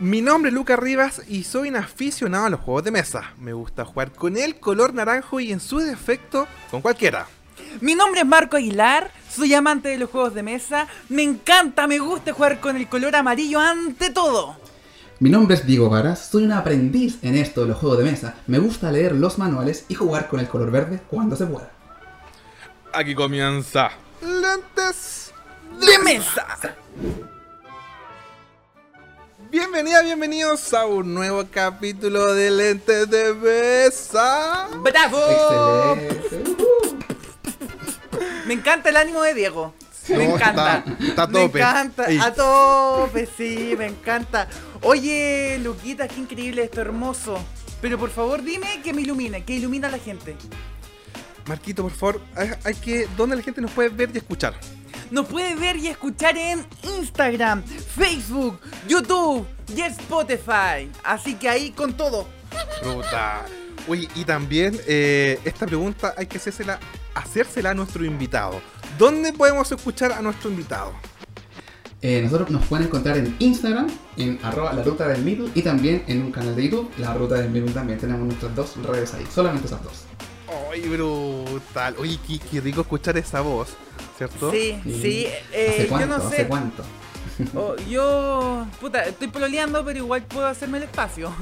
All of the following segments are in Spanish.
Mi nombre es Lucas Rivas y soy un aficionado a los juegos de mesa. Me gusta jugar con el color naranjo y en su defecto con cualquiera. Mi nombre es Marco Aguilar, soy amante de los juegos de mesa. Me encanta, me gusta jugar con el color amarillo ante todo. Mi nombre es Diego Varas, soy un aprendiz en esto de los juegos de mesa. Me gusta leer los manuales y jugar con el color verde cuando se pueda. Aquí comienza Lentes ¡De mesa! Bienvenidas, bienvenidos a un nuevo capítulo de Lentes de Mesa. ¡Bravo! Excelente. Me encanta el ánimo de Diego. Me encanta. está- está a Me tope. encanta. Ey. A tope, sí, me encanta. Oye, Luquita, qué increíble esto, hermoso. Pero por favor dime que me ilumine, que ilumina a la gente. Marquito, por favor, hay, hay que. ¿Dónde la gente nos puede ver y escuchar? Nos puede ver y escuchar en Instagram, Facebook, YouTube y Spotify. Así que ahí con todo. Fruta. Oye, y también eh, esta pregunta hay que hacérsela, hacérsela a nuestro invitado. ¿Dónde podemos escuchar a nuestro invitado? Eh, nosotros nos pueden encontrar en Instagram, en arroba la ruta del Middle y también en un canal de YouTube, la ruta del Middle también. Tenemos nuestras dos redes ahí, solamente esas dos. ¡Ay, brutal! Oye, qué, qué rico escuchar esa voz, ¿cierto? Sí, Sí. sí. ¿Hace eh, yo cuánto? no ¿Hace sé. cuánto? Oh, yo, puta, estoy pololeando, pero igual puedo hacerme el espacio.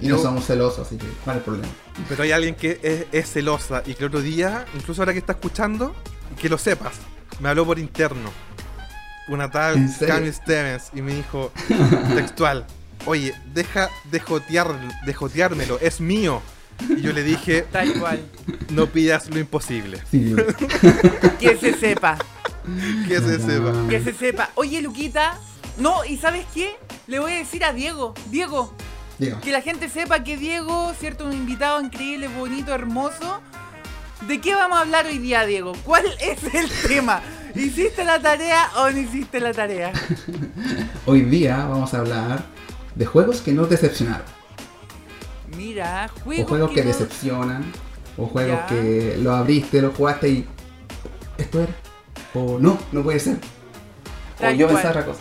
Y, y no somos celosos, así que ¿cuál es el problema? Pero hay alguien que es, es celosa y que el otro día, incluso ahora que está escuchando, que lo sepas, me habló por interno. Una tal. Cami Stevens y me dijo textual, oye, deja de, jotear, de joteármelo, es mío. Y yo le dije, Tal cual. no pidas lo imposible. Sí, Que se sepa. Que se sepa. Que se sepa. Oye, Luquita. No, ¿y sabes qué? Le voy a decir a Diego. Diego, diga. que la gente sepa que Diego, cierto, un invitado increíble, bonito, hermoso. ¿De qué vamos a hablar hoy día, Diego? ¿Cuál es el tema? ¿Hiciste la tarea o no hiciste la tarea? Hoy día vamos a hablar de juegos que nos decepcionaron. Mira, O juegos, juegos que decepcionan. O juegos Ya. que lo abriste, lo jugaste y. ¿Esto era? O no, no puede ser. O yo pensaba otra cosa.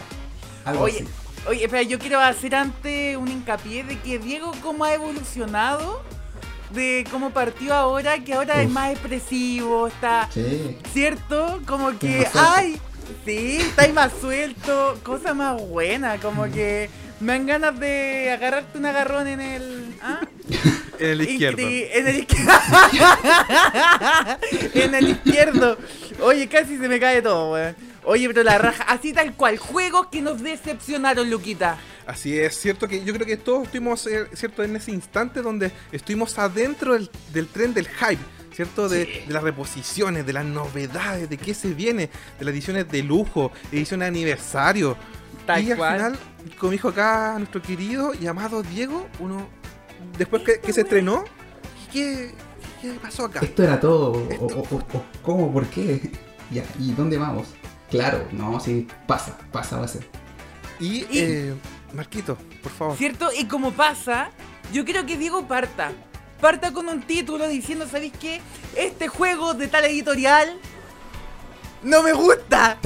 Algo Oye, así. oye, espera, yo quiero hacer antes un hincapié de que Diego cómo ha evolucionado, de cómo partió ahora, que ahora es más expresivo, está, Sí. ¿cierto? Como que, ay, sí, está ahí más suelto, cosa más buena, como que me dan ganas de agarrarte un agarrón en el... ¿ah? En el izquierdo. En el izquierdo. en el izquierdo. Oye, casi se me cae todo, weón. Oye, pero la raja, así tal cual. Juegos que nos decepcionaron, Luquita. Así es, cierto que yo creo que todos estuvimos, eh, cierto, en ese instante donde estuvimos adentro del, del tren del hype, cierto, de, de las reposiciones, de las novedades, de qué se viene, de las ediciones de lujo, ediciones de aniversario. Tal y al cual. final, como dijo acá nuestro querido y amado Diego, uno, después que, que se estrenó, ¿qué, ¿qué pasó acá? Esto era todo. O, o- o- o- ¿Cómo? ¿Por qué? Ya, ¿y dónde vamos? Claro, no, sí, pasa, pasa, va a ser. Y, Y- eh, Marquito, por favor. ¿Cierto? Y como pasa, yo creo que Diego parta. Parta con un título diciendo, ¿sabéis qué? Este juego de tal editorial no me gusta.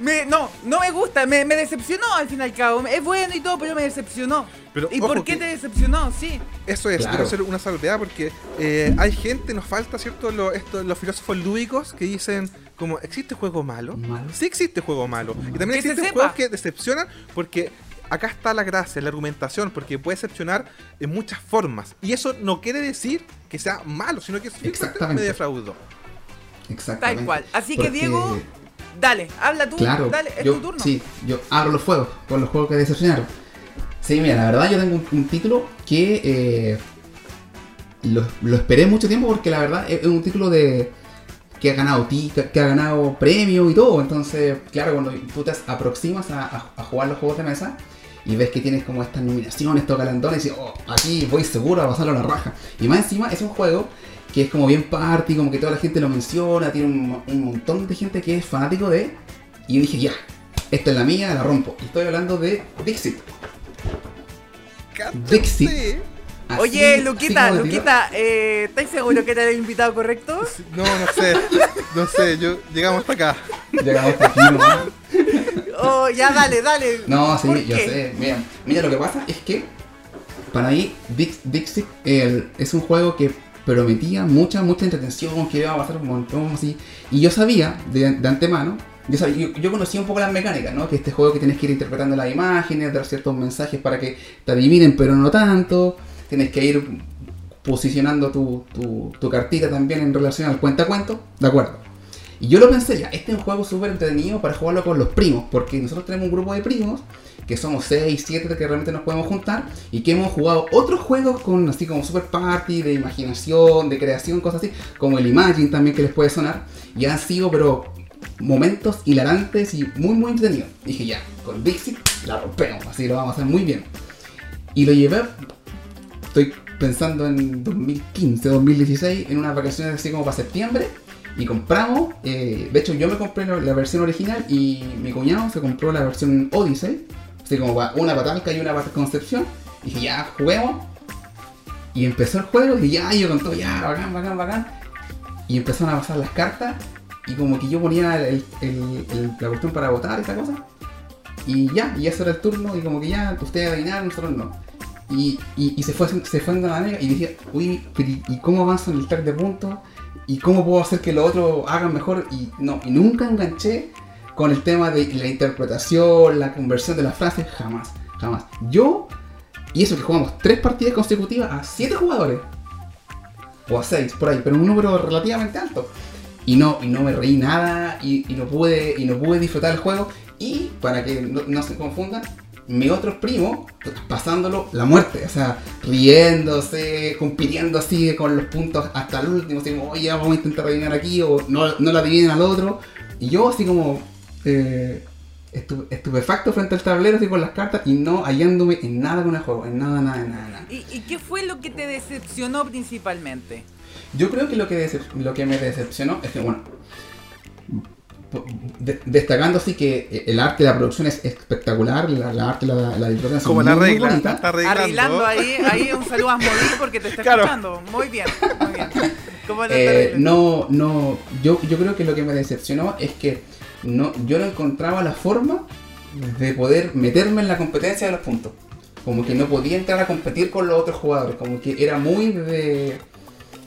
Me, no, no me gusta, me, me decepcionó al fin y al cabo. Es bueno y todo, pero me decepcionó. Pero, ¿Y ojo por qué te decepcionó? Sí. Eso es, Claro. quiero hacer una salvedad porque eh, hay gente, nos falta, ¿cierto? Lo- esto- los filósofos lúdicos que dicen como, ¿existe juego malo? Malo. Sí existe juego malo. Y también se existen juegos que decepcionan porque acá está la gracia, la argumentación, porque puede decepcionar en muchas formas. Y eso no quiere decir que sea malo, sino que Exactamente. me defraudó. Exactamente. Tal cual. Así que, Diego, Dale, habla tú. Claro, Dale, es yo, tu turno. sí, yo abro los fuegos con los juegos que decepcionaron. Sí, mira, la verdad yo tengo un, un título que eh, lo, lo esperé mucho tiempo porque la verdad es, un título de que ha ganado ti, que, ha ganado premio y todo. Entonces, claro, cuando tú te aproximas a, a- a jugar los juegos de mesa y ves que tienes como estas nominaciones, estos galandones, y dices, oh, aquí voy seguro a pasarlo a la raja. Y más encima es un juego que es como bien party, como que toda la gente lo menciona, tiene un, un montón de gente que es fanático de. Y yo dije, ya, esta es la mía, la rompo. Y estoy hablando de Dixit. Dixit. Así- Oye, Luquita. Luquita, eh, ¿estáis seguro que era el invitado correcto? No, no sé. No sé, yo llegamos hasta acá. Llegamos hasta aquí, ¿no? Oh, ya dale, dale. No, sí, ¿Por yo qué? sé. Mira, mira, lo que pasa es que para mí Dix- Dixit el- es un juego que prometía mucha, mucha entretención, que iba a pasar un montón así. Y yo sabía de, de antemano, yo, sabía, yo, yo conocía un poco las mecánicas, ¿no? Que este juego que tienes que ir interpretando las imágenes, dar ciertos mensajes para que te adivinen, pero no tanto. Tienes que ir posicionando tu, tu, cartita también en relación al cuentacuento. De acuerdo. Y yo lo pensé, ya, este es un juego súper entretenido para jugarlo con los primos, porque nosotros tenemos un grupo de primos, que somos 6, 7 que realmente nos podemos juntar, y que hemos jugado otros juegos con así como Super Party, de imaginación, de creación, cosas así, como el Imagine también que les puede sonar, y han sido, pero momentos hilarantes y muy, muy entretenidos. Dije, ya, con Dixit la rompemos, así lo vamos a hacer muy bien. Y lo llevé, estoy pensando en 2015, 2016, en unas vacaciones así como para septiembre, y compramos, eh, de hecho yo me compré la, versión original y mi cuñado se compró la versión Odyssey, así como una para Talca y una para Concepción. Y dije, ya, juguemos. Y empezó el juego y ya, yo con todo, ya, bacán, bacán, bacán. Y empezaron a pasar las cartas y como que yo ponía el- el- la cuestión para votar, esa cosa. Y ya, y ese era el turno y como que ya, ustedes adivinaron, nosotros no. Y, y, se fue se fue dando la nega y dije, uy, pero ¿y y cómo avanzo en el track de puntos? ¿Y cómo puedo hacer que los otros hagan mejor? Y no, y nunca enganché con el tema de la interpretación, la conversión de las frases, jamás, jamás. Yo, y eso que jugamos tres partidas consecutivas a siete jugadores, o a seis, por ahí, pero un número relativamente alto. Y no, y no me reí nada, y, no pude, y no pude disfrutar el juego. Y para que no se confundan, mi otro primo pasándolo la muerte, o sea, riéndose, compitiendo así con los puntos hasta el último, así como, oye, vamos a intentar adivinar aquí, o no, no la adivinen al otro. Y yo así como eh, estu- estupefacto frente al tablero, así con las cartas, y no hallándome en nada con el juego, en nada, nada, nada, nada. ¿Y, y qué fue lo que te decepcionó principalmente? Yo creo que lo que, lo que me decepcionó es que, bueno, de- destacando así que el arte de la producción es espectacular, la, la arte, la, la ilustración son Como la regla, está arreglando. Ahí, ahí un saludo a Modil porque te está Claro. escuchando. Muy bien, muy bien. ¿Cómo lo Eh, no, no, yo, yo creo que lo que me decepcionó es que no, yo no encontraba la forma de poder meterme en la competencia de los puntos. Como que no podía entrar a competir con los otros jugadores, como que era muy de...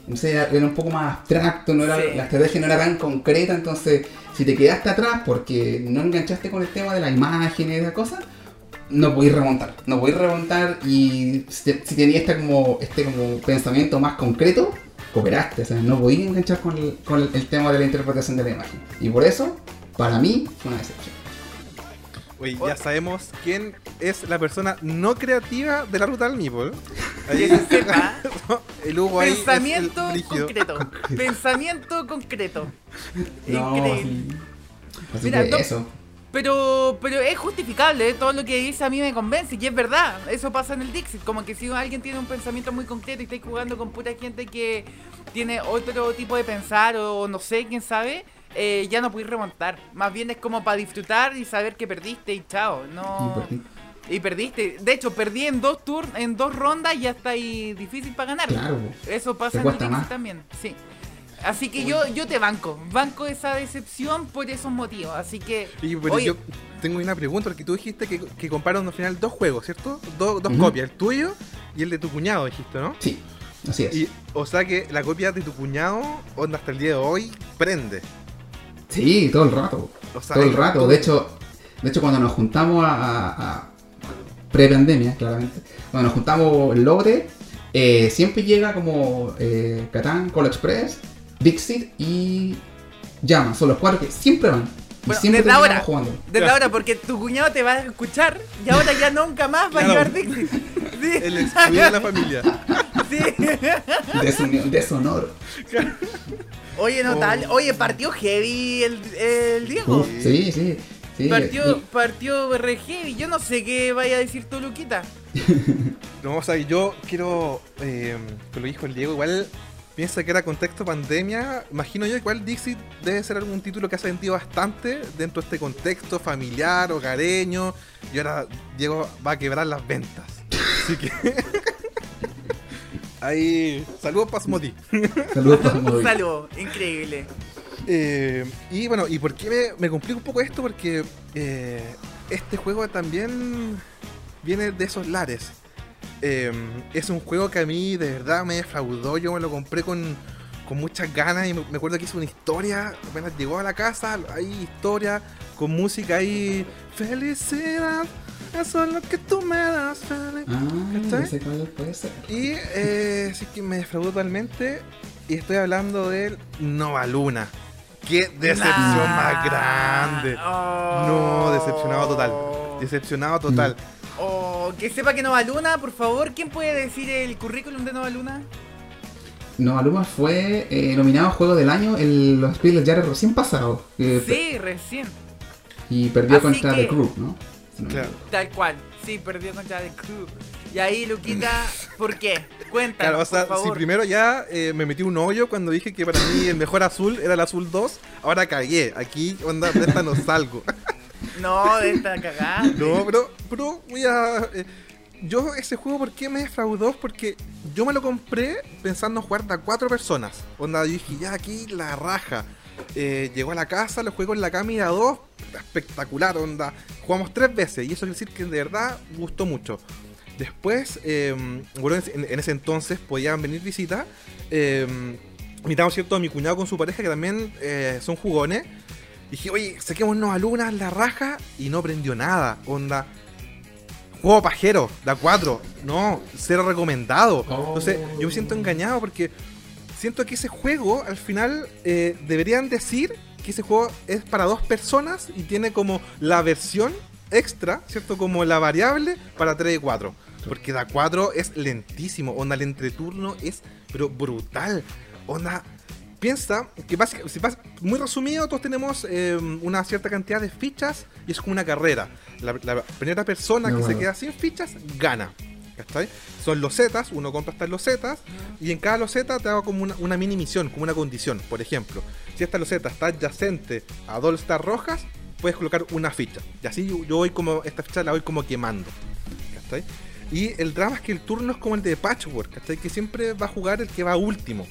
No sé, era era un poco más abstracto, no era, Sí. la estrategia no era tan concreta, entonces si te quedaste atrás porque no enganchaste con el tema de la imagen y de la cosa, no podéis remontar, no podéis remontar y si, si tenías este como, este como pensamiento más concreto, cooperaste, o sea, no podías enganchar con el, con el- el tema de la interpretación de la imagen. Y por eso, para mí, fue una decepción. Oye, ya sabemos quién es la persona no creativa de la ruta del se sepa. el Hugo ahí. es el Pensamiento brígido. concreto. Pensamiento concreto. No, Increíble. sí. Así Mira, que no- eso. Pero, pero es justificable, ¿eh? todo lo que dice a mí me convence y es verdad. Eso pasa en el Dixit. Como que si alguien tiene un pensamiento muy concreto y está jugando con pura gente que tiene otro tipo de pensar o no sé, quién sabe, eh, ya no puedes remontar. Más bien es como para disfrutar y saber que perdiste y chao. No... Y perdí. Y perdiste. De hecho, perdí en dos turnos, en dos rondas y ya está ahí difícil para ganar. Claro. Eso pasa en también, sí. Así que yo, yo te banco, banco esa decepción por esos motivos. Así que, Y, pero Oye. yo tengo una pregunta, porque tú dijiste que, que compraron al final dos juegos, ¿cierto? Dos, dos copias, el tuyo y el de tu cuñado, dijiste, ¿no? Sí, así es. Y, o sea que la copia de tu cuñado, onda hasta el día de hoy, prende. Sí, todo el rato. O sea, todo el rato. De hecho, de hecho cuando nos juntamos a, a- a- pre-pandemia, claramente, cuando nos juntamos el Logre, eh, siempre llega como eh, Catán, Call Express, Dixit y Llama. Son los cuatro que siempre van. Y Bueno, siempre desde ahora. jugando. desde ahora, porque tu cuñado te va a escuchar y ahora ya nunca más va a llevar Dixie. Sí. El excluido de la familia. Sí. Desunión, deshonor. Oye, no Oh. tal. Oye, partió heavy el, el Diego. Uf, sí, sí. sí. Partió, Y- partió re heavy. Yo no sé qué vaya a decir tu Luquita. No, o sea, yo quiero, eh, lo dijo el Diego, igual piensa que era contexto pandemia. Imagino yo, igual Dixit debe ser algún título que ha sentido bastante dentro de este contexto familiar, hogareño. Y ahora Diego va a quebrar las ventas. Así que. Ahí, saludos Pasmodi. Saludos para Un Moby. saludo, increíble. Eh, y bueno, ¿y por qué me, me complica un poco esto? Porque eh, este juego también viene de esos lares. Eh, es un juego que a mí de verdad me defraudó. Yo me lo compré con, con muchas ganas y me, acuerdo que hizo una historia. Apenas llegó a la casa, hay historia con música ahí. Felicidad, eso es lo que tú me das. Felicidad. Ah. Y eh, sí que me defraudó totalmente. Y estoy hablando del Nova Luna. Qué decepción Nah. más grande. Oh. No, decepcionado total. Decepcionado total. Oh, que sepa que Nova Luna, por favor, ¿quién puede decir el currículum de Nova Luna? Nova Luma fue eh, nominado a Juego del Año en los Spiel Jahres recién pasados. eh, Sí, recién. Y perdió Así contra que- The Group, ¿no? Si no Claro. Tal cual. Sí, perdió contra The Crew. Y ahí, Luquita, ¿por qué? Cuéntanos, Claro, o sea, por si primero ya eh, me metí un hoyo cuando dije que para mí el mejor azul era el azul 2, ahora cagué. Aquí, onda, de esta no salgo. No, de esta cagada. No, pero, pero voy a. eh, yo ese juego, ¿por qué me defraudó? Porque yo me lo compré pensando en jugar de a cuatro personas. Onda, yo dije, ya aquí la raja. Eh, llegó a la casa, lo juego en la cama y dos, espectacular, onda. Jugamos tres veces y eso quiere decir que de verdad gustó mucho. Después, eh, bueno, en, ese entonces podían venir visitas. Eh, invitamos, ¿cierto? A mi cuñado con su pareja que también eh, son jugones. Dije, oye, saquémonos a Luna la raja y no prendió nada. Onda. Juego pajero, da 4. No, cero recomendado. Oh. Entonces, yo me siento engañado porque siento que ese juego, al final, eh, deberían decir que ese juego es para dos personas y tiene como la versión extra, ¿cierto? Como la variable para 3 y 4. Porque da 4 es lentísimo. Onda, el entreturno es, pero brutal. Onda, piensa que básica- si pas- muy resumido, todos tenemos eh, una cierta cantidad de fichas y es como una carrera. La, la primera persona que se queda sin fichas gana. ¿Cachai? Son losetas, uno compra estas losetas y en cada loseta te hago como una, una mini misión, como una condición. Por ejemplo, si esta loseta está adyacente a dos losetas rojas, puedes colocar una ficha. Y así yo, yo voy como, esta ficha la voy como quemando. ¿Cachai? Y el drama es que el turno es como el de Patchwork, ¿cachai? Que siempre va a jugar el que va último.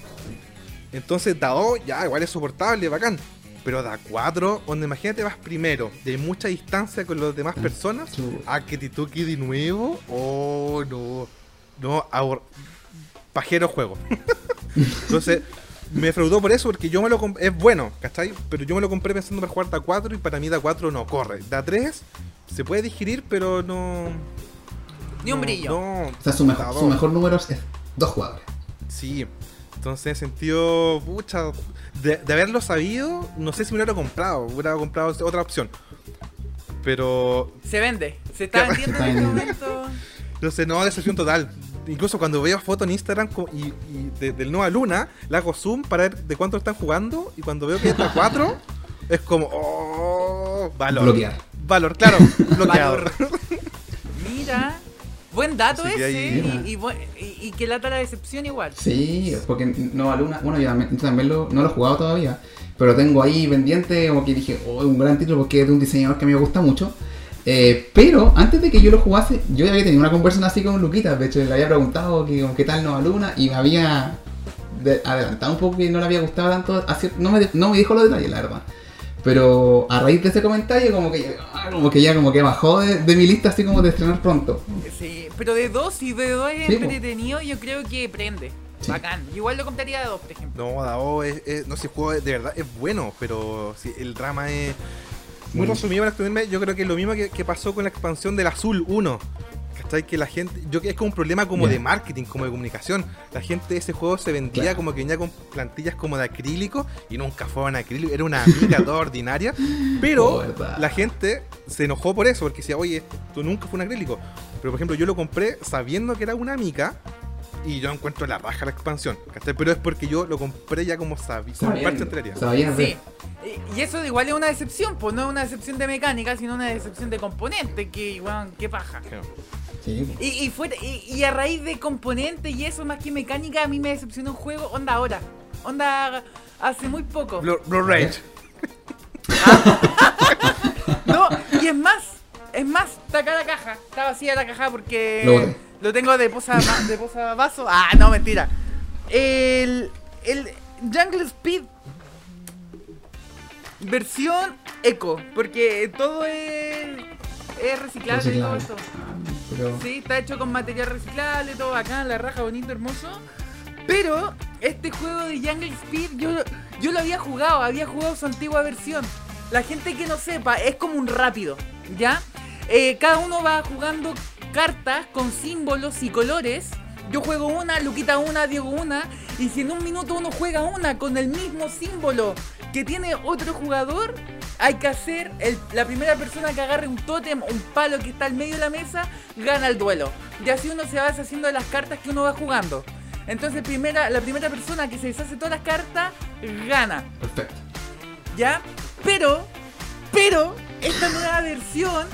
Entonces, da 2, ya, igual es soportable, bacán. Pero da 4, donde imagínate vas primero, de mucha distancia con las demás personas, Chu. a que te toque de nuevo. Oh, no. No, ahor- pajero juego. Entonces, me defraudó por eso, porque yo me lo compré. Es bueno, ¿cachai? Pero yo me lo compré pensando para jugar da 4 y para mí da 4 no corre. Da 3 se puede digerir, pero no. Ni un no, brillo. No, O sea, su, mejor, su mejor número es dos jugadores. Sí. Entonces, en sentido, pucha, de, de haberlo sabido, no sé si me lo hubiera comprado, hubiera comprado otra opción. Pero, Se vende. Se está vendiendo en este momento. no sé, no, decepción total. Incluso cuando veo fotos en Instagram y, y de- del Nueva Luna, le hago zoom para ver de cuánto están jugando. Y cuando veo que está 4, es como, oh, valor. Bloquear. Valor, claro, bloqueador. Mira. Buen dato ese. ahí- Y, y y- y que lata la decepción igual. Sí, porque Nova Luna, bueno, yo también, yo también lo, no lo he jugado todavía, pero tengo ahí pendiente, como que dije, oh, un gran título porque es de un diseñador que a mí me gusta mucho. Eh, pero antes de que yo lo jugase, yo ya había tenido una conversación así con Luquita, de hecho le había preguntado que, qué tal Nova Luna y me había de- adelantado un poco que no le había gustado tanto, así- no, me, no me dijo los detalles, la verdad. Pero a raíz de ese comentario, como que, ah, como que ya como que bajó de, de mi lista así como de estrenar pronto. Sí, pero de dos y de dos es Sí, po. entretenido, yo creo que prende. Sí. Bacán. Igual lo compraría de dos, por ejemplo. No, Dao es, es- no sé, el juego de verdad es bueno, pero sí, el drama es muy Mm. resumido para. Yo creo que es lo mismo que, que pasó con la expansión del Azul 1. ¿Cachai? Que la gente, yo que es como un problema como de marketing, como de comunicación. La gente de ese juego se vendía Claro. como que venía con plantillas como de acrílico y nunca fue en acrílico, era una amiga toda ordinaria. Pero Oh, la gente se enojó por eso, porque decía, oye, esto nunca fue un acrílico. Pero por ejemplo, yo lo compré sabiendo que era una mica y yo encuentro la raja la expansión. ¿cachai? Pero es porque yo lo compré ya como sabía. Sí. Y- eso igual es una decepción, pues no es una decepción de mecánica, sino una decepción de componente, que, weón, qué paja. Sí. Y, y, fuera- y, y a raíz de componente y eso más que mecánica, a mí me decepcionó un juego, onda ahora. Onda hace muy poco. Blue, Blue Rage. No, y es más, es más, está acá la caja. Está vacía la caja porque. Lo tengo de posa, de posa vaso. Ah, no, mentira. El, el Jungle Speed versión eco, porque todo es, es reciclable, y todo Reciclable. esto. Ah, pero- Sí, está hecho con material reciclable, todo acá, la raja bonito, hermoso. Pero este juego de Jungle Speed yo, yo lo había jugado, había jugado su antigua versión. La gente que no sepa, es como un rápido, ¿ya? Eh, cada uno va jugando cartas con símbolos y colores. Yo juego una, Luquita una, Diego una. Y si en un minuto uno juega una con el mismo símbolo que tiene otro jugador, hay que hacer el- la primera persona que agarre un tótem, un palo que está al medio de la mesa, gana el duelo. Y así uno se va deshaciendo de las cartas que uno va jugando. Entonces primera, la primera persona que se deshace todas las cartas, gana. Perfecto. ¿Ya? Pero, pero, esta nueva versión,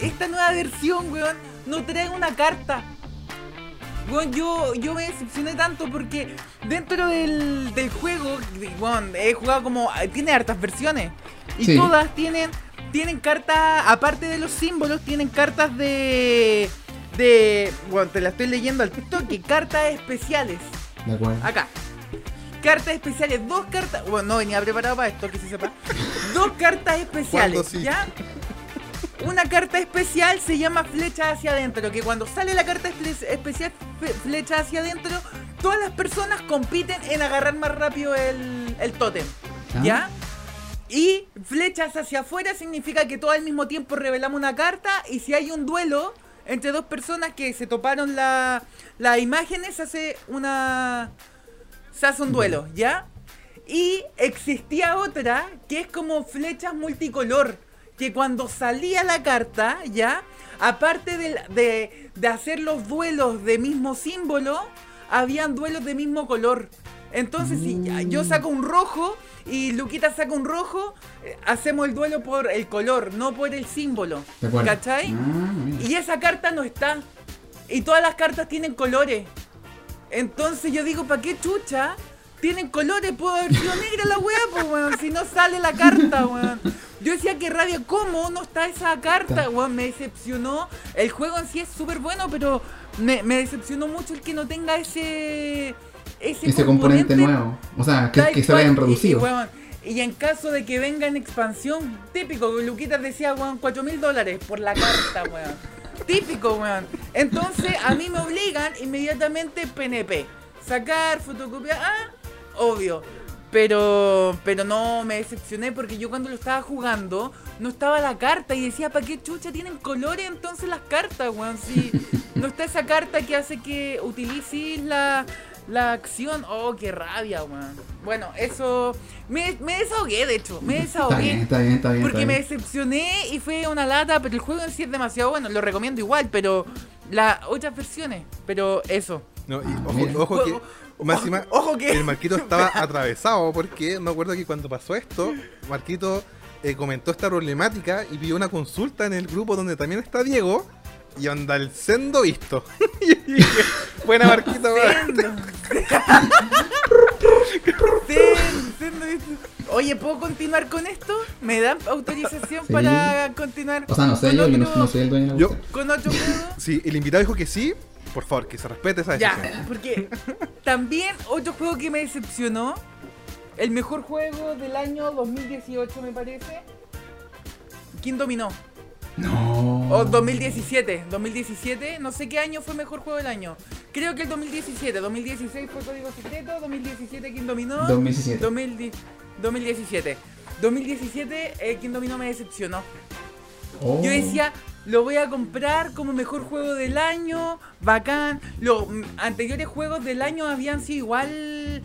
esta nueva versión, weón, no trae una carta. Weón, yo, yo me decepcioné tanto porque dentro del, del juego, weón, he jugado como. Tiene hartas versiones. Y Sí. todas tienen, tienen cartas, aparte de los símbolos, tienen cartas de. De. Bueno, te la estoy leyendo al toque, cartas especiales. De acuerdo. Acá. Cartas especiales, dos cartas. Bueno, no venía preparado para esto, que se sepa. Dos cartas especiales, ¿Cuándo sí? Una carta especial se llama flecha hacia adentro, que cuando sale la carta espe- especial flecha hacia adentro, todas las personas compiten en agarrar más rápido el, el tótem, Ah. ¿ya? Y flechas hacia afuera significa que todos al mismo tiempo revelamos una carta y si hay un duelo entre dos personas que se toparon la- las imágenes, se hace una... Se hace un duelo, ¿ya? Y existía otra que es como flechas multicolor. Que cuando salía la carta, ¿ya? Aparte de, de hacer los duelos de mismo símbolo, habían duelos de mismo color. Entonces, si yo saco un rojo y Luquita saca un rojo, eh, hacemos el duelo por el color, no por el símbolo. ¿Cachai? Ah. Y esa carta no está. Y todas las cartas tienen colores. Entonces yo digo, ¿para qué chucha? Tienen colores, puedo haber sido negra la weá, pues weón, si no sale la carta, weón. Yo decía que rabia, ¿cómo no está esa carta, weón? Me decepcionó. El juego en sí es súper bueno, pero me, me decepcionó mucho el que no tenga ese. Ese, Ese componente nuevo. O sea, que, que se vean y- reducidos. Y, en caso de que venga en expansión, típico, Luquitas decía, weón, 4 mil dólares por la carta, weón. Típico, weón. Entonces, a mí me obligan inmediatamente PNP. Sacar, fotocopiar, ah, obvio. Pero, pero no, me decepcioné porque yo cuando lo estaba jugando no estaba la carta y decía, ¿para qué chucha tienen colores entonces las cartas, weón? Si no está esa carta que hace que utilices la, la acción. Oh, qué rabia, weón. Bueno, eso. Me, me desahogué, de hecho. Me Está desahogué. bien, está bien, está bien. Porque está me decepcioné y fue una lata, pero el juego en sí es demasiado bueno. Lo recomiendo igual, pero las otras versiones. Pero eso. No, y Ah, ojo, ojo que. Ojo- Más encima, ojo que- el Marquito estaba atravesado porque me acuerdo que cuando pasó esto, Marquito eh, comentó esta problemática y pidió una consulta en el grupo donde también está Diego y anda el sendo visto. buena Marquito. Sendo. Oye, ¿puedo continuar con esto? ¿Me dan autorización Sí. para continuar? O sea, no sé yo, yo no, soy el dueño de la Yo-. Con otro juego. Si el invitado dijo que sí, por favor, que se respete esa decisión. Ya, porque también otro juego que me decepcionó, el mejor juego del año 2018 me parece, ¿quién dominó? No. O 2017, 2017, no sé qué año fue mejor juego del año. Creo que el 2017, 2016 fue Código Secreto, 2017 ¿quién dominó? 2017. 2010 2017. 2017 eh, ¿quién dominó me decepcionó. Oh. Yo decía, lo voy a comprar como mejor juego del año, bacán. Los mm, anteriores juegos del año habían sido igual.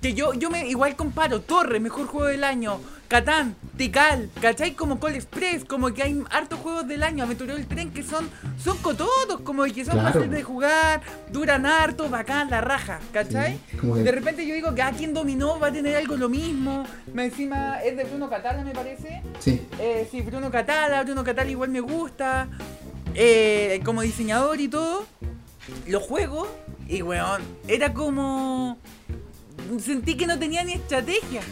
Que yo, yo me igual comparo Torre, mejor juego del año, Catán, Tikal, ¿cachai? Como Call Express, como que hay hartos juegos del año, Aventurero del Tren, que son, son cotodos, como que son Claro. fáciles de jugar, duran harto, bacán, la raja, ¿cachai? Sí, que- De repente yo digo que a quien dominó va a tener algo lo mismo, me encima es de Bruno Catala me parece. Sí. Eh, sí, Bruno Catala, Bruno Catala igual me gusta. Eh, como diseñador y todo. Los juegos. Y weón, era como. Sentí que no tenía ni estrategia.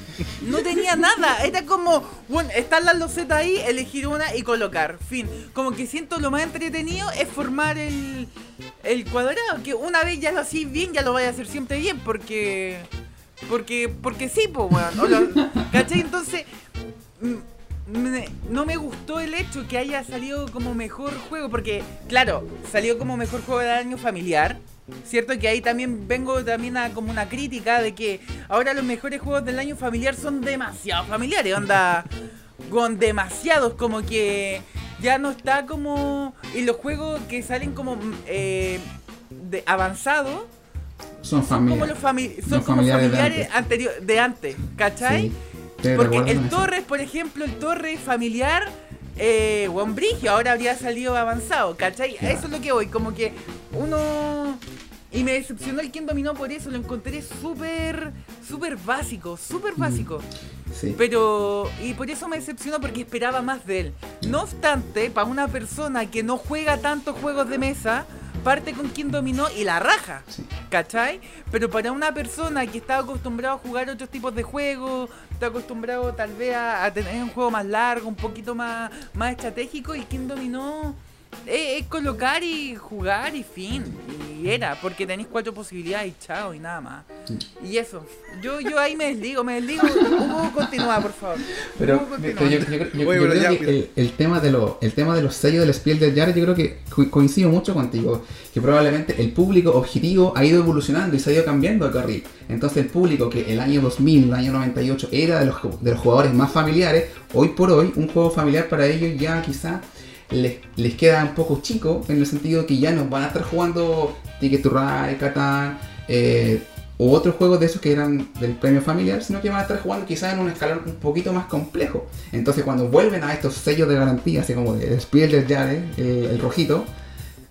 No tenía nada. Era como, bueno, están las losetas ahí, elegir una y colocar. Fin. Como que siento lo más entretenido es formar el. el cuadrado, que una vez ya lo hacís bien, ya lo vais a hacer siempre bien, porque. Porque, porque sí, pues, weón. ¿Cachai? Entonces. mm, no me gustó el hecho que haya salido como mejor juego, porque, claro, salió como mejor juego del año familiar. Cierto que ahí también vengo también a como una crítica de que ahora los mejores juegos del año familiar son demasiado familiares, onda con demasiados, como que ya no está como. Y los juegos que salen como mm, eh, de avanzados Son son como los fami- son como familiares de familiares antes. de antes, ¿cachai? Sí, Porque el. Torres, por ejemplo, el Torres familiar, eh, buen brigio, ahora habría salido avanzado, ¿cachai? Eso es lo que voy, como que uno... Y me decepcionó el quien dominó por eso, lo encontré súper, súper básico, súper Mm. básico. Sí. Pero, y por eso me decepcionó porque esperaba más de él. No obstante, para una persona que no juega tantos juegos de mesa, parte con quien dominó y la raja. Sí. ¿Cachai? Pero para una persona que está acostumbrado a jugar otros tipos de juegos, está acostumbrado tal vez a, a tener un juego más largo, un poquito más, más estratégico, y quien dominó es, es colocar y jugar y fin. Y era, porque tenéis cuatro posibilidades y chao y nada más. Y eso, yo, yo ahí me desligo, me desligo. Hugo, continúa, por favor. Pero, Hugo, pero continúa. yo, yo- yo- yo Oye, pero creo ya, que mira. el, el tema de lo- el tema de los sellos del Spiel del Jahre, yo creo que co- coincido mucho contigo. Que probablemente el público objetivo ha ido evolucionando y se ha ido cambiando acá arriba. Entonces el público que el año 2000, el año 98 era de los, de los jugadores más familiares, hoy por hoy un juego familiar para ellos ya quizá les, les queda un poco chico en el sentido que ya no van a estar jugando Ticket to Ride, Catán, eh, o otros juegos de esos que eran del premio familiar, sino que van a estar jugando quizás en un escalón un poquito más complejo. Entonces cuando vuelven a estos sellos de garantía, así como el Spiel del el, el rojito,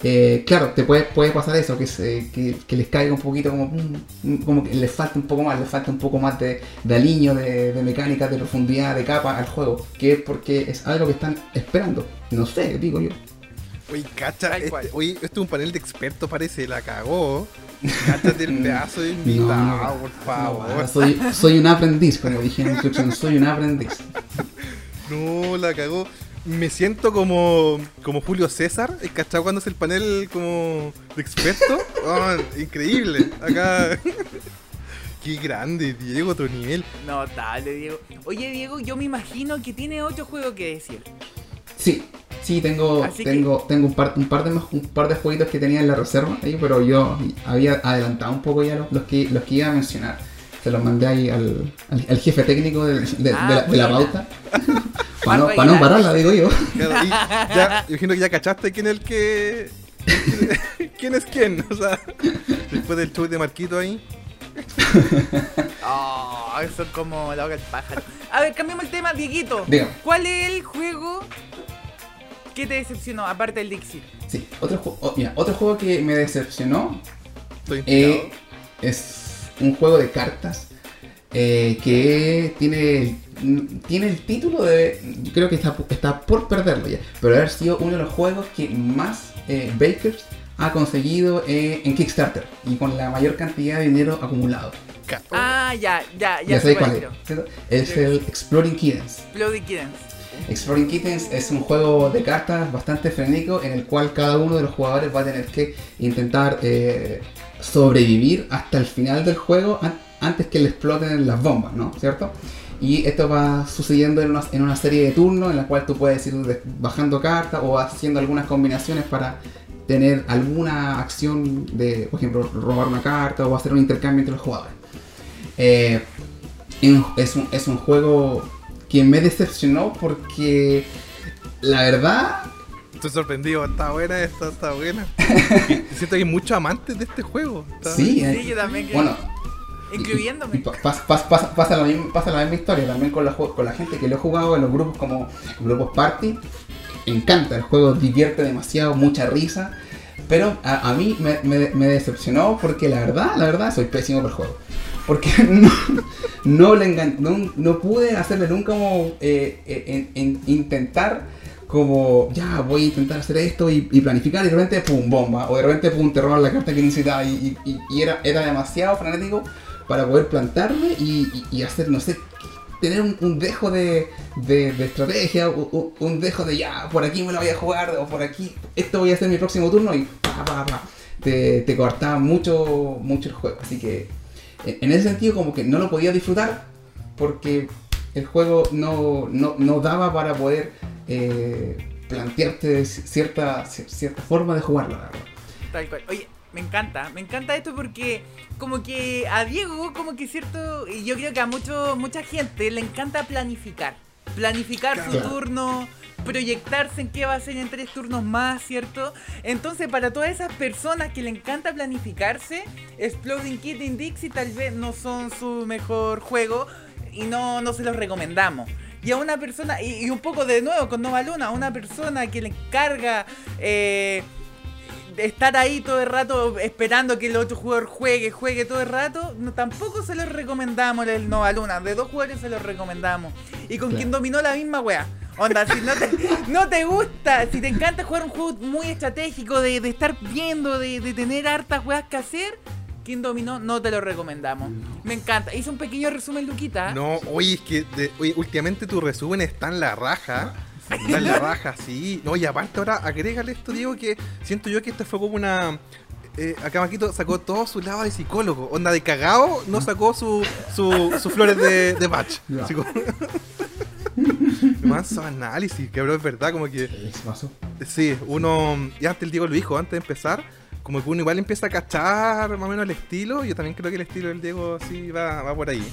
eh, claro, te puede, puede pasar eso, que, se- que, que les caiga un poquito como, como que les falta un poco más, les falta un poco más de, de aliño, de, de mecánica, de profundidad, de capa al juego, que es porque es algo que están esperando. No sé, digo yo. Oye, cacha, este, oye, este es un panel de expertos, parece, la cagó. Cáchate el pedazo de No, invitado, no, por favor. soy, soy un aprendiz, como dije en la instrucción, soy un aprendiz. No, la cagó. Me siento como, como Julio César, ¿el cachado cuando es el panel como de expertos? Oh, increíble. Acá. Qué grande, Diego, otro nivel. No, dale, Diego. Oye, Diego, yo me imagino que tiene otro juego que decir. Sí, sí, tengo, Así que- tengo, tengo un par, un par de más- un par de jueguitos que tenía en la reserva ahí, pero yo había adelantado un poco ya los, los que los que iba a mencionar. Se los mandé ahí al, al- al jefe técnico de, de- Ah, de la, de la pauta. para, no, para no pararla, digo yo. Claro, y ya, imagino que ya cachaste quién es el que. ¿Quién es quién? O sea, después del show de Marquito ahí. Oh, eso es como la hoga del pájaro. A ver, cambiamos el tema, Dieguito. Dígame. ¿Cuál es el juego que te decepcionó, aparte del Dixit? Sí, otro, oh, mira, otro juego que me decepcionó Estoy Eh, es un juego de cartas eh, que tiene, tiene el título de. Creo que está, está por perderlo ya. Pero haber sido uno de los juegos que más eh, Bakers ha conseguido eh, en Kickstarter y con la mayor cantidad de dinero acumulado. Ah, ya, ya, ya. Ya, sé sabéis cuál es. es. el Exploring Kittens. Bloody Kittens. Exploring Kittens es un juego de cartas bastante frenético en el cual cada uno de los jugadores va a tener que intentar eh, sobrevivir hasta el final del juego an- antes que le exploten las bombas, ¿no? ¿Cierto? Y esto va sucediendo en una, en una serie de turnos en la cual tú puedes ir bajando cartas o haciendo algunas combinaciones para tener alguna acción de, por ejemplo, robar una carta o hacer un intercambio entre los jugadores. Eh, es, un, es un juego que me decepcionó porque la verdad Estoy sorprendido, está buena esta, está buena. Siento que hay muchos amantes de este juego. Sí, eh, Sí, yo también. bueno Incluyéndome. y pa- pas- pas- pasa, pasa la misma, pasa la misma historia también con la, con la gente que lo he jugado en los grupos como grupos party encanta el juego divierte demasiado mucha risa pero a, a mí me, me- me decepcionó porque la verdad la verdad soy pésimo por el juego porque no, no, le engan- no, no pude hacerle nunca como eh, eh, en- en intentar como ya voy a intentar hacer esto y, planificar y de repente pum bomba o de repente pum te roban la carta que necesitaba y, era, era demasiado frenético para poder plantarme y, hacer no sé tener un, dejo de, de- estrategia un, dejo de ya por aquí me la voy a jugar o por aquí esto voy a hacer mi próximo turno y pa, pa, pa. te, te cortaba mucho, mucho el juego. Así que en ese sentido como que no lo podía disfrutar porque el juego no, no, no daba para poder eh, plantearte cierta, cierta forma de jugarlo, la verdad. Tal cual. Oye, me encanta, me encanta esto porque como que a Diego, como que cierto, y yo creo que a mucho, mucha gente le encanta planificar. Planificar su turno, proyectarse en qué va a hacer en tres turnos más, ¿cierto? Entonces, para todas esas personas que le encanta planificarse, Exploding Kitten Dixie tal vez no son su mejor juego y no, no se los recomendamos. Y a una persona, y, y un poco de nuevo con Nova Luna, a una persona que le encarga eh, de estar ahí todo el rato esperando que el otro jugador juegue, juegue todo el rato, no, tampoco se los recomendamos el Nova Luna. De dos jugadores se los recomendamos. Y con Claro. quien dominó la misma wea. Onda, si no te, no te gusta, si te encanta jugar un juego muy estratégico, de, de estar viendo, de, de tener hartas weas que hacer, quien dominó no te lo recomendamos. Me encanta. Hice un pequeño resumen, Luquita. No, oye, es que de- oye, últimamente tu resumen está en la raja. Está en la raja, sí. No, y aparte ahora agrégale esto, Diego, que siento yo que esto fue como una. Eh, acá Maquito sacó todo su lado de psicólogo. Onda de cagao, no sacó su, su, sus flores de, de match. Manso análisis, que bro, es verdad, como que. Sí, uno. Y antes el Diego lo dijo, antes de empezar, como que uno igual empieza a cachar más o menos el estilo. Yo también creo que el estilo del Diego sí va, va por ahí.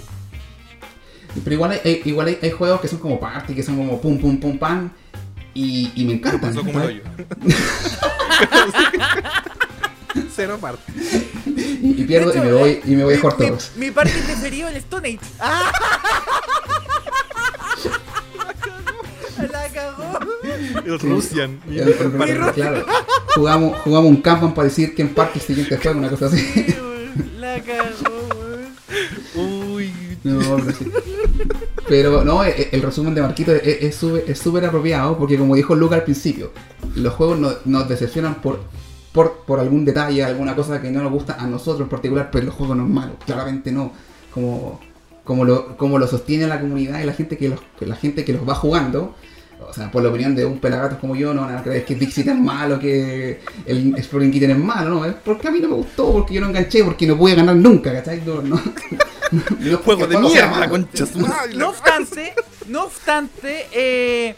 Pero igual hay, igual hay, hay juegos que son como party, que son como pum pum pum pam. Y, y me encantan. pasó como hoyo. Cero parte. Y, y pierdo y me voy, y me voy a mi- jugar mi- todos. Mi, parte preferida el Stone Age. ¡Ah! La cagó. El Russian. El- el- Mi claro. Jugamos, jugamos un campo para decir quién parte el siguiente juego, una cosa así. La cagó, weón. Uy. No, pero sí. Pero no, e- el, resumen de Marquito es súper apropiado porque como dijo Luca al principio, los juegos no- nos decepcionan por, por, por algún detalle, alguna cosa que no nos gusta a nosotros en particular, pero los juegos no es malo, claramente no. Como, como, lo, como lo sostiene la comunidad y la gente que los, que la gente que los va jugando. O sea, por la opinión de un pelagatos como yo, no van a creer que Dixit es malo, que el Exploring Kitten es malo, no, es porque a mí no me gustó, porque yo no enganché, porque no pude ganar nunca, ¿cachai? No, no, Los juegos de mierda, concha. No obstante, no obstante, eh,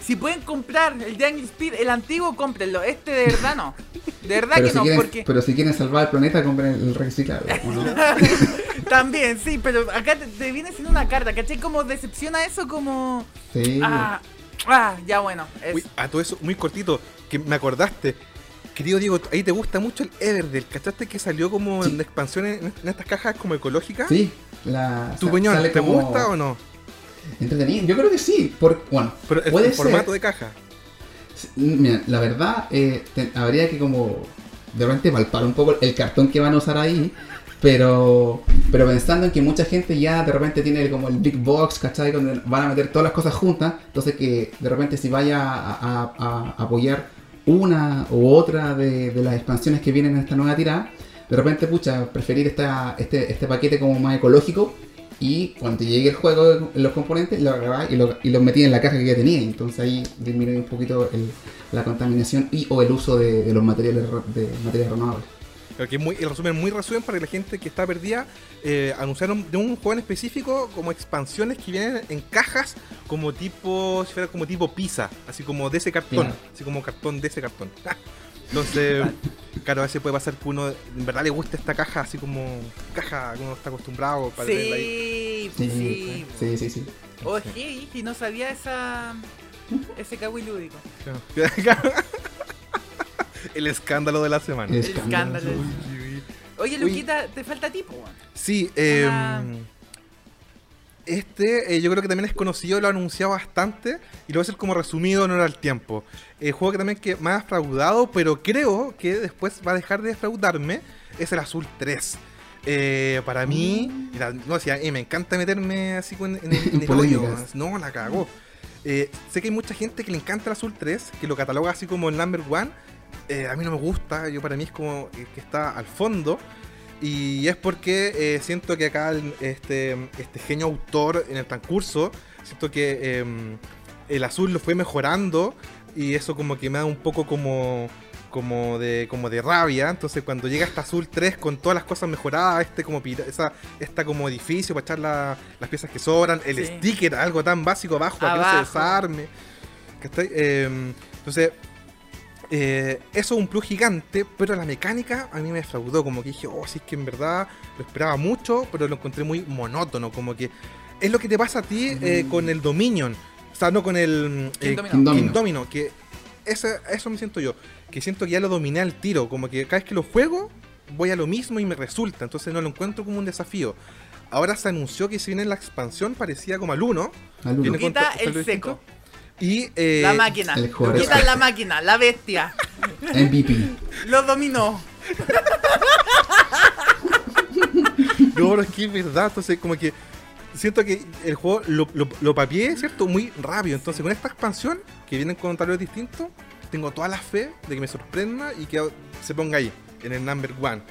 si pueden comprar el Jungle Speed, el antiguo, cómprenlo. Este de verdad no. De verdad Pero que si, no, quieren, porque pero si quieren salvar el planeta, compren el reciclado. también, sí, pero acá te, te viene siendo una carta, ¿cachai? Como decepciona eso, como. Sí. Ah, ah, ya bueno. es- Uy, a todo eso, muy cortito, que me acordaste. Querido Diego, ahí te gusta mucho el Everdell. ¿Cachaste que salió como Sí. en expansiones en, en estas cajas como ecológicas? Sí. La, ¿Tu sale te como gusta o no? Entretenido. Yo creo que sí. Por, bueno, Pero el, puede el ser. formato de caja. Mira, la verdad, eh, te- habría que como de repente palpar un poco el cartón que van a usar ahí. Pero, pero pensando en que mucha gente ya de repente tiene como el big box, ¿cachai? Donde van a meter todas las cosas juntas. Entonces que de repente si vaya a, apoyar una u otra de, las expansiones que vienen en esta nueva tirada, de repente, pucha, preferir esta, este, este paquete como más ecológico y cuando llegue el juego los componentes lo agarraba y lo, y lo metí en la caja que ya tenía. Entonces ahí disminuye un poquito el- la contaminación y o el uso de, de los materiales de materiales renovables. Creo que es muy, el resumen muy resumen para que la gente que está perdida eh, anunciaron de un juego en específico como expansiones que vienen en cajas como tipo, si fuera como tipo pizza, así como de ese cartón, así como cartón de ese cartón. Entonces, claro, a veces puede pasar que uno en verdad le gusta esta caja así como caja que uno está acostumbrado para tenerla ahí. Sí, sí. sí, sí. sí. Oye, y no sabía esa. Ese kawi lúdico. Claro. El escándalo de la semana. El escándalo. uy. Oye, Uy. Luquita, te falta tipo. Sí, eh, Una- este eh, yo creo que también es conocido, lo ha anunciado bastante y lo voy a hacer como resumido en hora al tiempo. El juego que también que me ha defraudado, pero creo que después va a dejar de defraudarme, es el Azul 3. Eh, para mí, mira, no decía, eh, me encanta meterme así con, en, el- en el hoyo. No, la cagó. Eh, sé que hay mucha gente que le encanta el Azul 3, que lo cataloga así como el number one. Eh, a mí no me gusta, yo para mí es como eh, que está al fondo. Y es porque eh, siento que acá el- este, este genio autor en el transcurso, siento que eh, el azul lo fue mejorando y eso como que me da un poco como, como de como de rabia. Entonces cuando llega hasta Azul 3 con todas las cosas mejoradas, este como esa, esta como edificio para echar la- las piezas que sobran, el Sí. sticker, algo tan básico abajo para que no Abajo. se desarme. ¿Cachai? Eh, entonces, eh, eso es un plus gigante, pero la mecánica a mí me defraudó. Como que dije, oh, sí es que en verdad lo esperaba mucho, pero lo encontré muy monótono. Como que es lo que te pasa a ti eh, con el Dominion. O sea, no con el eh, Domino. King Domino. King Domino, que ese- eso me siento yo. Que siento que ya lo dominé al tiro. Como que cada vez que lo juego, voy a lo mismo y me resulta. Entonces no lo encuentro como un desafío. Ahora se anunció que si viene la expansión parecía como al 1. Al uno. Viene con Quita to- el distinto. Y eh, La máquina. el jugador- Quita la máquina, la bestia. MVP. Lo dominó. No, pero es que es verdad, entonces como que siento que el juego lo, lo, lo papié, ¿cierto? Muy rápido. Entonces con esta expansión, que vienen con tableros distintos, tengo toda la fe de que me sorprenda y que se ponga ahí, en el number one.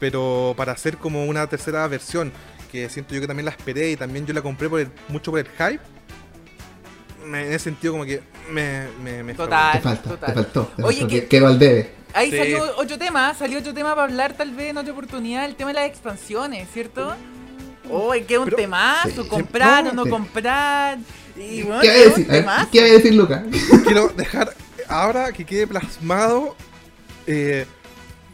Pero para hacer como una tercera versión, que siento yo que también la esperé y también yo la compré por el- mucho por el hype, me- en ese sentido como que me... me, me Total. Te falta, total. te faltó. Te Oye, faltó, que- que- Quedó al debe. Ahí Sí. salió otro tema, salió otro tema para hablar tal vez en otra oportunidad, el tema de las expansiones, ¿cierto? Oh, que un Pero- temazo, sí, comprar o no sí. comprar. Y bueno, ¿Qué decir? Temazo. ¿Qué va a decir Luca? quiero dejar ahora que quede plasmado. eh,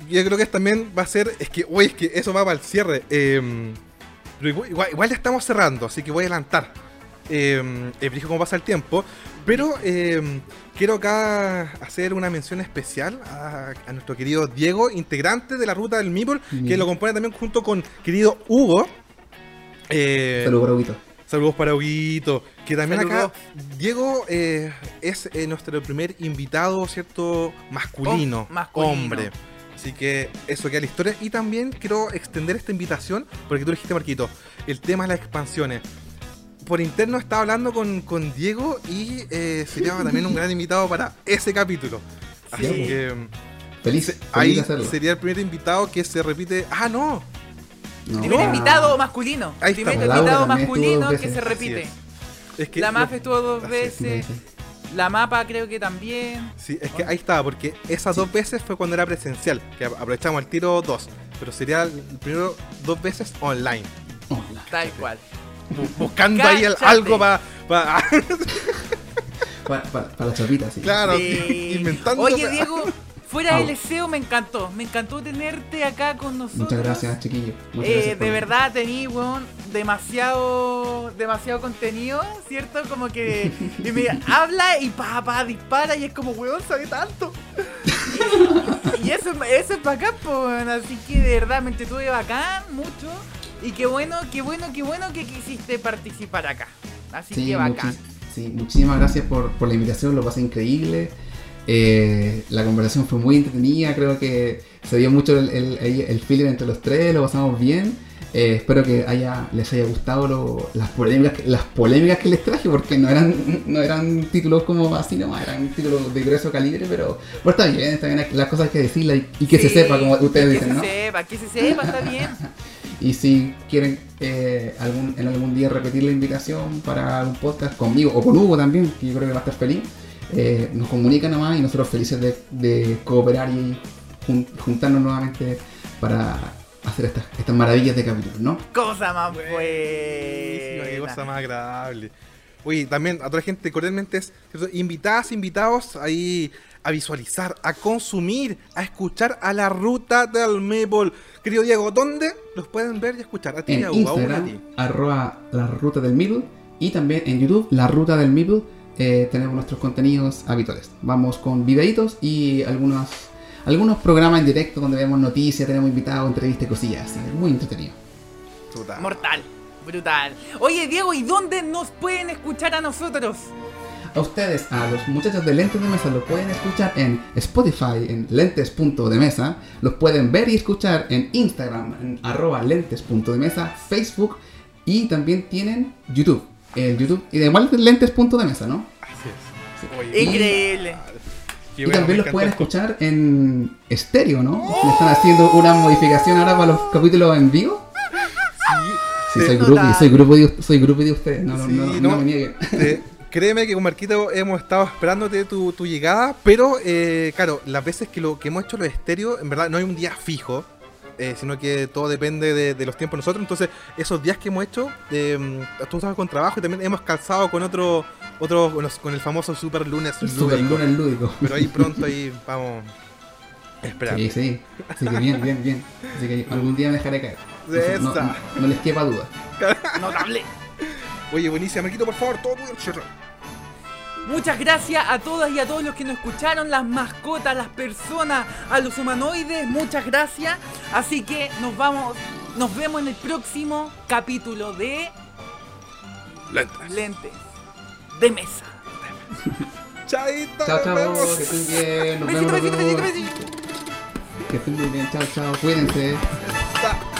yo creo que también va a ser. Es que, güey, es que eso va para el cierre. eh, pero igual, igual- igual ya estamos cerrando, así que voy a adelantar. Eh, dije cómo pasa el tiempo. Pero eh, quiero acá hacer una mención especial a, a nuestro querido Diego, integrante de la ruta del Meeple, que lo compone también junto con querido Hugo. Eh, Saludos para Huguito. Saludos para Huguito. Que también Saludos. acá, Diego eh, es eh, nuestro primer invitado, ¿cierto? Masculino, Hom- masculino. Hombre. Así que eso queda la historia. Y también quiero extender esta invitación, porque tú dijiste, Marquito, el tema de las expansiones. Por interno estaba hablando con, con Diego y eh, sería también un gran invitado para ese capítulo. Así Sí. que Feliz, ahí hacerlo. sería el primer invitado que se repite. Ah, no, No. Primer No. invitado masculino. Ahí Primer invitado masculino que se repite. es. es que La lo- MAF estuvo dos Sí, veces. La mapa creo que también. Sí, es que ahí estaba, porque esas dos veces fue cuando era presencial, que aprovechamos el tiro dos, pero sería el primero dos veces online. Tal cual. Bu- buscando ahí algo para... Para, para, para la chapita, sí. claro, Sí. inventando... Oye, Diego, fuera Au. del SEO me encantó. Me encantó tenerte acá con nosotros. Muchas gracias, chiquillo. Muchas Eh, gracias de verdad tení, weón, demasiado, demasiado contenido, ¿cierto? Como que y me habla y pa, pa, dispara y es como, weón, sabe tanto. y, y eso, eso es bacán, weón. Así que de verdad me entretuve bacán, mucho. Y qué bueno, qué bueno, qué bueno que quisiste participar acá. Así Sí, que bacán. sí, muchísimas gracias por, por la invitación, lo pasé increíble. Eh, la conversación fue muy entretenida, creo que se dio mucho el, el, el- el feeling entre los tres, lo pasamos bien. Eh, espero que haya, les haya gustado lo- las, polémicas, que- las polémicas que les traje, porque no eran, no eran títulos como así nomás, eran títulos de grueso calibre, pero, está bien, está bien, las cosas hay que decirlas y, y que se sepa, como ustedes que dicen, ¿no? se sepa, que se sepa, está bien. Y si quieren eh, algún, en algún día repetir la invitación para un podcast conmigo o con Hugo también, que yo creo que va a estar feliz, eh, nos comunican nomás y nosotros felices de, de cooperar y jun- juntarnos nuevamente para hacer estas, estas maravillas de capítulos, ¿no? Cosa más qué cosa buena. más agradable. Oye, también a toda la gente cordialmente es ¿cierto? invitadas, invitados ahí a visualizar, a consumir, a escuchar a la ruta del Maple. Querido Diego, ¿dónde los pueden ver y escuchar? A ti, En a Hugo, a a Instagram, ti. arroba la ruta del Middle y también en YouTube, la ruta del Middle, eh, tenemos nuestros contenidos habituales. Vamos con videitos y algunos, algunos programas en directo donde vemos noticias, tenemos invitados, entrevistas y cosillas así. Muy entretenido. Chuta. Mortal, brutal. Oye, Diego, ¿y dónde nos pueden escuchar a nosotros? A ustedes, a los muchachos de Lentes de Mesa, lo pueden escuchar en Spotify, en lentes.demesa. Los pueden ver y escuchar en Instagram, en arroba lentes.demesa, Facebook y también tienen YouTube. El YouTube, y de igual lentes.demesa, ¿no? Así es. Oye, Increíble. y bueno, también los pueden escuchar en estéreo, ¿no? Le están haciendo una modificación ahora para los capítulos en vivo. Sí, Sí, soy grupo, soy grupo de, soy grupo de ustedes, no, no, Sí, no, no no. me nieguen. te, Créeme que con Marquito hemos estado esperándote tu, tu llegada, pero eh, claro, las veces que lo que hemos hecho los estéreos, en verdad no hay un día fijo, eh, sino que todo depende de, de los tiempos de nosotros. Entonces, esos días que hemos hecho, eh, tú estabas con trabajo y también hemos calzado con otro, otro con, los- con el famoso Super Lunes Super lúdico. lunes lúdico. Pero ahí pronto ahí vamos a esperar. Sí, sí. Así que bien, bien, bien. Así que algún día me dejaré caer. No, Esa. no- no les quepa duda. Notable. Oye, buenísima, Marquito, por favor, todo tuyo. Muchas gracias a todas y a todos los que nos escucharon, las mascotas, las personas, a los humanoides, muchas gracias. Así que nos vamos, nos vemos en el próximo capítulo de Lentas. Lentes de Mesa. Chaito, Chao, nos chao. vemos. Que estén bien. Nos Besito, vemos. besito, besito. Que estén muy bien. Chao, chao. Cuídense. Chao.